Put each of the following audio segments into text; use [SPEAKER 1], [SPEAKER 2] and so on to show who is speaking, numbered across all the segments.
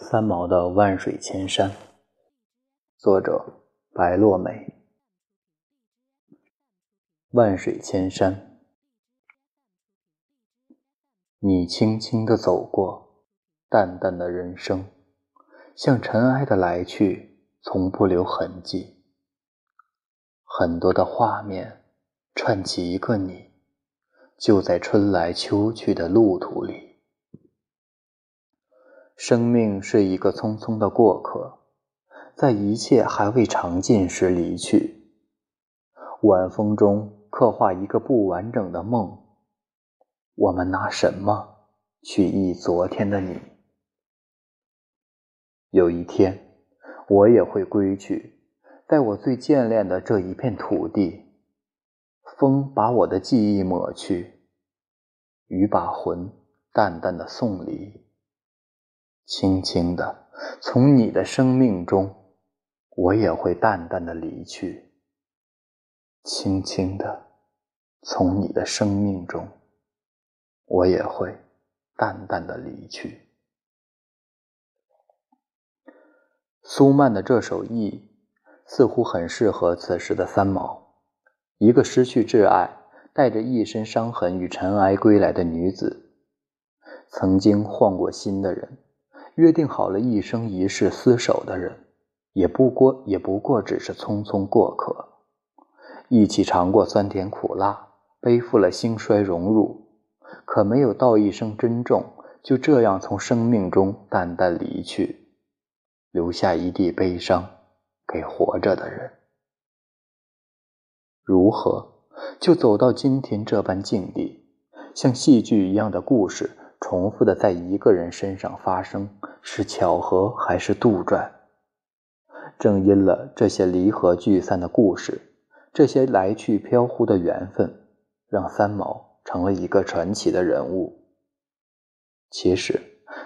[SPEAKER 1] 三毛的万水千山，作者白落梅。万水千山，你轻轻地走过，淡淡的人生，像尘埃的来去，从不留痕迹。很多的画面串起一个你，就在春来秋去的路途里。生命是一个匆匆的过客，在一切还未尝尽时离去。晚风中刻画一个不完整的梦，我们拿什么去忆昨天的你？有一天，我也会归去，在我最眷恋的这一片土地。风把我的记忆抹去，雨把魂淡淡的送离。轻轻的，从你的生命中，我也会淡淡的离去。轻轻的，从你的生命中，我也会淡淡的离去。苏曼的这首《忆》似乎很适合此时的三毛，一个失去挚爱、带着一身伤痕与尘埃归来的女子，曾经换过心的人。约定好了一生一世厮守的人，也不过也不过只是匆匆过客，一起尝过酸甜苦辣，背负了兴衰荣辱，可没有道一声珍重，就这样从生命中淡淡离去，留下一地悲伤给活着的人。如何就走到今天这般境地，像戏剧一样的故事？重复的在一个人身上发生，是巧合还是杜撰？正因了这些离合聚散的故事，这些来去飘忽的缘分，让三毛成了一个传奇的人物。其实，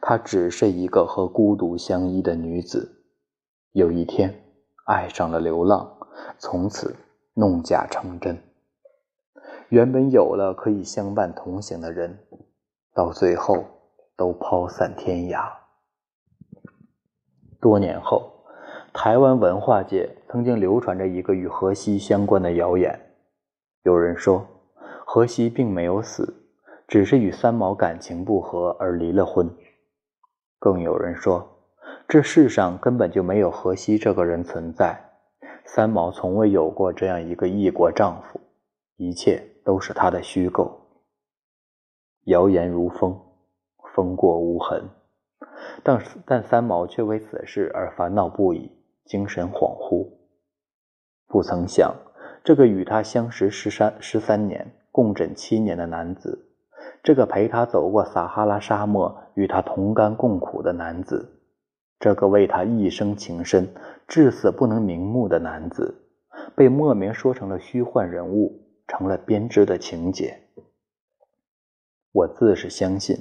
[SPEAKER 1] 她只是一个和孤独相依的女子，有一天爱上了流浪，从此弄假成真。原本有了可以相伴同行的人。到最后，都抛散天涯。多年后，台湾文化界曾经流传着一个与荷西相关的谣言：有人说，荷西并没有死，只是与三毛感情不和而离了婚；更有人说，这世上根本就没有荷西这个人存在，三毛从未有过这样一个异国丈夫，一切都是他的虚构。谣言如风，风过无痕。但但三毛却为此事而烦恼不已，精神恍惚。不曾想，这个与他相识十三十三年、共枕七年的男子，这个陪他走过撒哈拉沙漠、与他同甘共苦的男子，这个为他一生情深、至死不能瞑目的男子，被莫名说成了虚幻人物，成了编织的情节。我自是相信，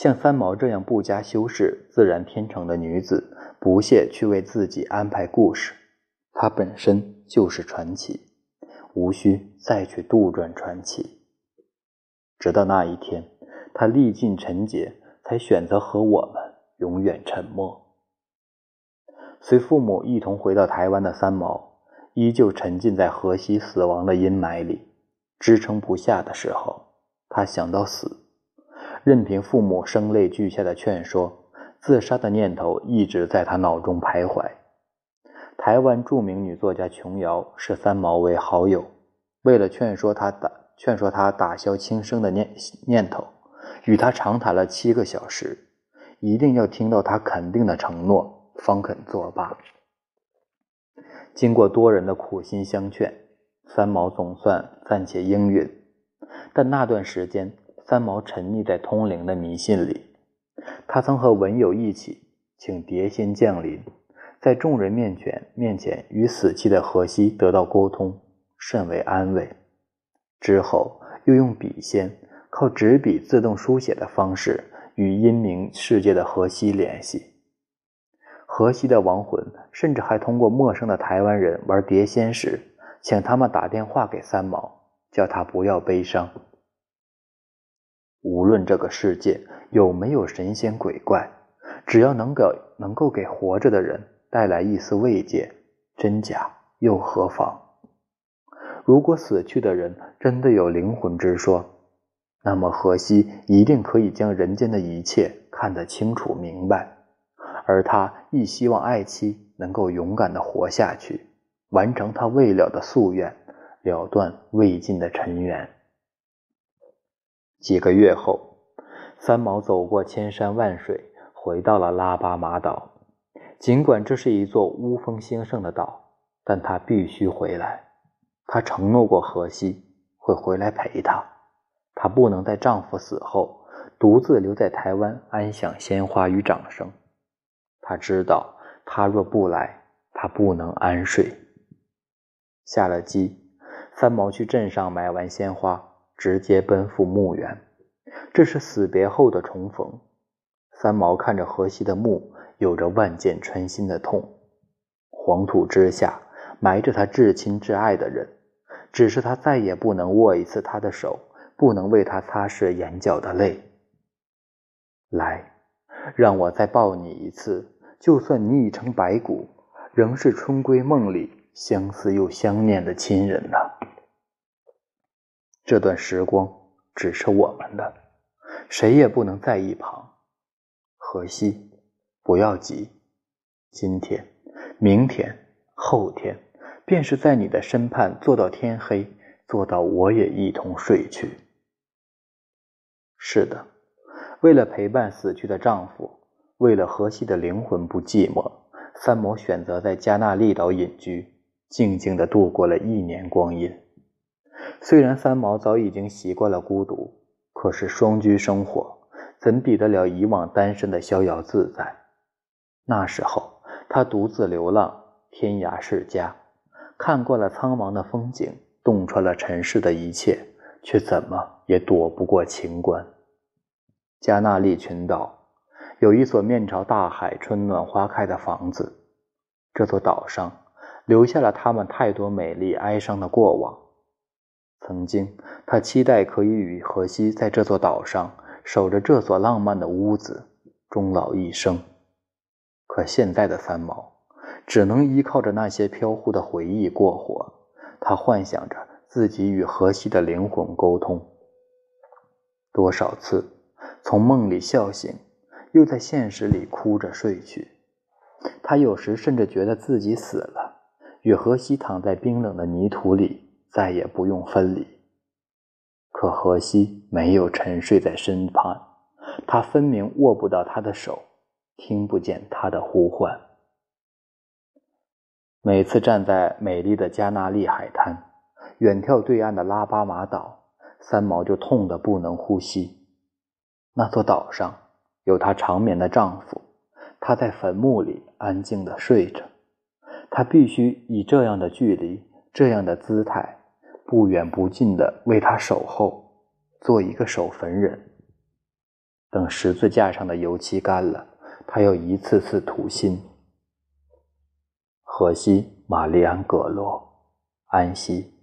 [SPEAKER 1] 像三毛这样不加修饰、自然天成的女子，不屑去为自己安排故事，她本身就是传奇，无需再去杜撰传奇。直到那一天，她历尽沉劫，才选择和我们永远沉默。随父母一同回到台湾的三毛，依旧沉浸在荷西死亡的阴霾里，支撑不下的时候。他想到死，任凭父母声泪俱下的劝说，自杀的念头一直在他脑中徘徊。台湾著名女作家琼瑶视三毛为好友，为了劝说他打劝说他打消轻生的念念头，与他长谈了七个小时，一定要听到他肯定的承诺，方肯作罢。经过多人的苦心相劝，三毛总算暂且应允。但那段时间，三毛沉溺在通灵的迷信里。他曾和文友一起请碟仙降临，在众人面前面前与死去的荷西得到沟通，甚为安慰。之后又用笔仙靠纸笔自动书写的方式与阴冥世界的荷西联系。荷西的亡魂甚至还通过陌生的台湾人玩碟仙时，请他们打电话给三毛。叫他不要悲伤。无论这个世界有没有神仙鬼怪，只要能给能够给活着的人带来一丝慰藉，真假又何妨？如果死去的人真的有灵魂之说，那么荷西一定可以将人间的一切看得清楚明白，而他亦希望爱妻能够勇敢地活下去，完成他未了的夙愿，了断未尽的尘缘。几个月后，三毛走过千山万水，回到了拉巴马岛。尽管这是一座乌风兴盛的岛，但他必须回来。他承诺过荷西会回来陪她，她不能在丈夫死后独自留在台湾安享鲜花与掌声。她知道，他若不来，她不能安睡。下了机，三毛去镇上买完鲜花，直接奔赴墓园。这是死别后的重逢。三毛看着荷西的墓，有着万箭穿心的痛。黄土之下埋着他至亲至爱的人。只是他再也不能握一次他的手，不能为他擦拭眼角的泪。来，让我再抱你一次，就算你已成白骨，仍是春闺梦里相思又相念的亲人呢。这段时光只是我们的，谁也不能在一旁。荷西，不要急，今天、明天、后天。便是在你的身畔坐到天黑，坐到我也一同睡去。是的，为了陪伴死去的丈夫，为了荷西的灵魂不寂寞，三毛选择在加纳利岛隐居，静静的度过了一年光阴。虽然三毛早已经习惯了孤独，可是双居生活怎比得了以往单身的逍遥自在？那时候，他独自流浪，天涯世家。看惯了苍茫的风景，洞穿了尘世的一切，却怎么也躲不过情关。加纳利群岛有一所面朝大海、春暖花开的房子，这座岛上留下了他们太多美丽哀伤的过往。曾经，他期待可以与荷西在这座岛上守着这所浪漫的屋子，终老一生。可现在的三毛。只能依靠着那些飘忽的回忆过活。他幻想着自己与荷西的灵魂沟通。多少次从梦里笑醒，又在现实里哭着睡去。他有时甚至觉得自己死了，与荷西躺在冰冷的泥土里，再也不用分离。可荷西没有沉睡在身旁，他分明握不到他的手，听不见他的呼唤。每次站在美丽的加纳利海滩，远眺对岸的拉巴马岛，三毛就痛得不能呼吸。那座岛上有她长眠的丈夫，他在坟墓里安静地睡着。他必须以这样的距离、这样的姿态，不远不近地为他守候，做一个守坟人。等十字架上的油漆干了，他又一次次吐心。荷西，玛丽安·葛罗，安息，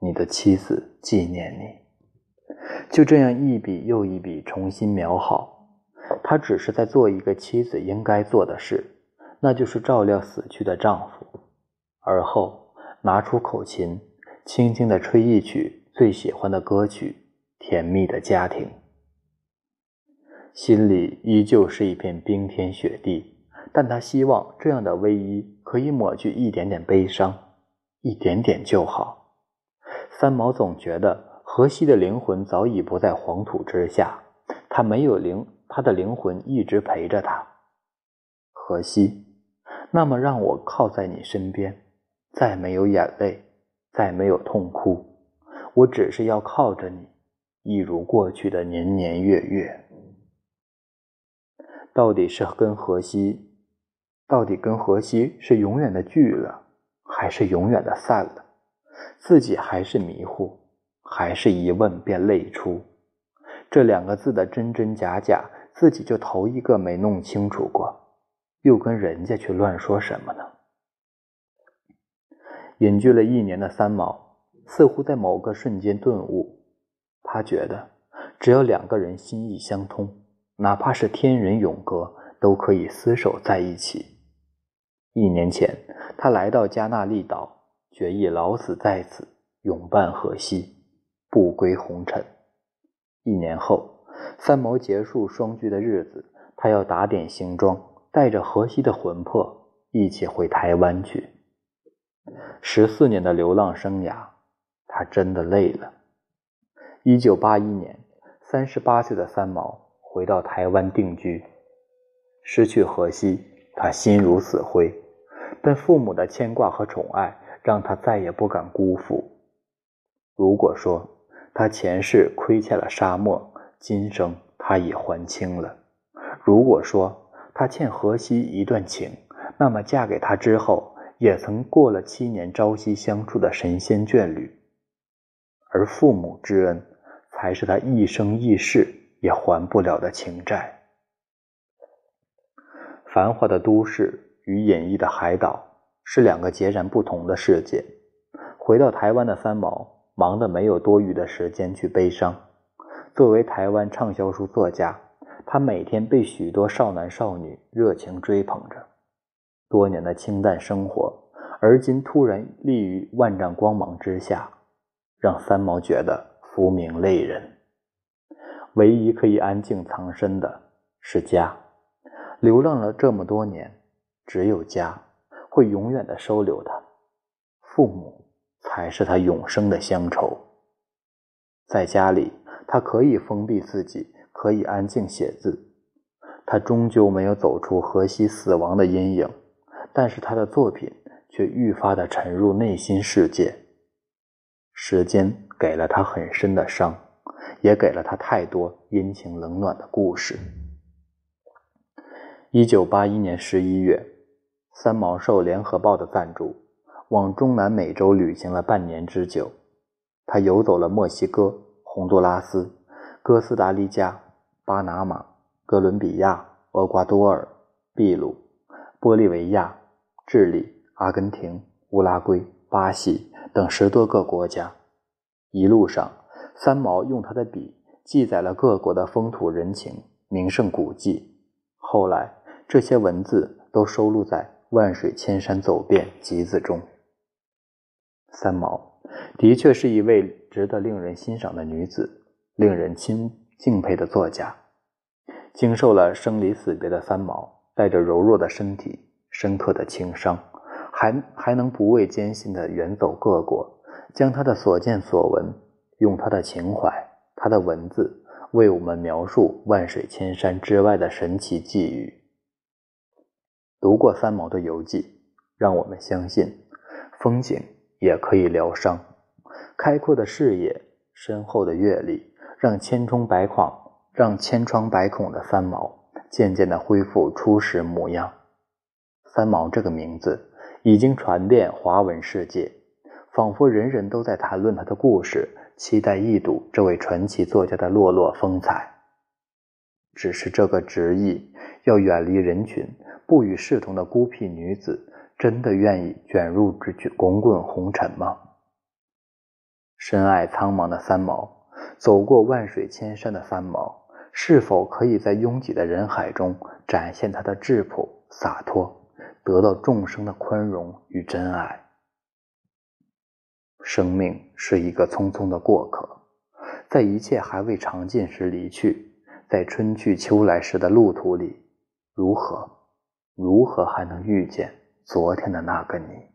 [SPEAKER 1] 你的妻子纪念你。就这样一笔又一笔重新描好。他只是在做一个妻子应该做的事，那就是照料死去的丈夫。而后拿出口琴，轻轻地吹一曲最喜欢的歌曲，《甜蜜的家庭》。心里依旧是一片冰天雪地。但他希望这样的偎依可以抹去一点点悲伤，一点点就好。三毛总觉得荷西的灵魂早已不在黄土之下，他没有灵，他的灵魂一直陪着他。荷西，那么让我靠在你身边，再没有眼泪，再没有痛哭，我只是要靠着你，一如过去的年年月月。到底是跟荷西。到底跟荷西是永远的聚了，还是永远的散了？自己还是迷糊，还是一问便泪出？这两个字的真真假假，自己就头一个没弄清楚过，又跟人家去乱说什么呢？隐居了一年的三毛，似乎在某个瞬间顿悟，他觉得，只要两个人心意相通，哪怕是天人永隔。都可以厮守在一起。一年前，他来到加那利岛，决意老死在此，永伴荷西，不归红尘。一年后，三毛结束双居的日子，他要打点行装，带着荷西的魂魄一起回台湾去。十四年的流浪生涯，他真的累了。一九八一年，三十八岁的三毛回到台湾定居。失去荷西，他心如死灰，但父母的牵挂和宠爱让他再也不敢辜负。如果说他前世亏欠了沙漠，今生他已还清了；如果说他欠荷西一段情，那么嫁给他之后，也曾过了七年朝夕相处的神仙眷侣。而父母之恩。才是他一生一世也还不了的情债。繁华的都市与隐逸的海岛是两个截然不同的世界。回到台湾的三毛，忙得没有多余的时间去悲伤。作为台湾畅销书作家，他每天被许多少男少女热情追捧着。多年的清淡生活，而今突然立于万丈光芒之下，让三毛觉得。浮名累人，唯一可以安静藏身的是家。流浪了这么多年，只有家会永远的收留他。父母才是他永生的乡愁。在家里，他可以封闭自己，可以安静写字。他终究没有走出荷西死亡的阴影，但是他的作品却愈发的沉入内心世界。时间。给了他很深的伤，也给了他太多阴晴冷暖的故事。一九八一年十一月，三毛受《联合报》的赞助，往中南美洲旅行了半年之久。他游走了墨西哥、洪都拉斯、哥斯达黎加、巴拿马、哥伦比亚、厄瓜多尔、秘鲁、玻利维亚、智利、阿根廷、乌拉圭、巴西等十多个国家。一路上，三毛用他的笔记载了各国的风土人情、名胜古迹。后来，这些文字都收录在《万水千山走遍》集子中。三毛的确是一位值得令人欣赏的女子，令人钦敬佩的作家。经受了生离死别的三毛，带着柔弱的身体、深刻的情商，还还能不畏艰辛地远走各国。将他的所见所闻，用他的情怀、他的文字，为我们描述万水千山之外的神奇际遇。读过三毛的游记，让我们相信，风景也可以疗伤。开阔的视野、深厚的阅历，让千疮百孔、让千疮百孔的三毛渐渐地恢复初始模样。三毛这个名字已经传遍华文世界。仿佛人人都在谈论他的故事，期待一睹这位传奇作家的落落风采。只是这个执意要远离人群、不与世同的孤僻女子，真的愿意卷入这滚滚红尘吗？深爱苍茫的三毛，走过万水千山的三毛，是否可以在拥挤的人海中展现他的质朴洒脱，得到众生的宽容与真爱？生命是一个匆匆的过客，在一切还未尝尽时离去，在春去秋来时的路途里，如何，如何还能遇见昨天的那个你？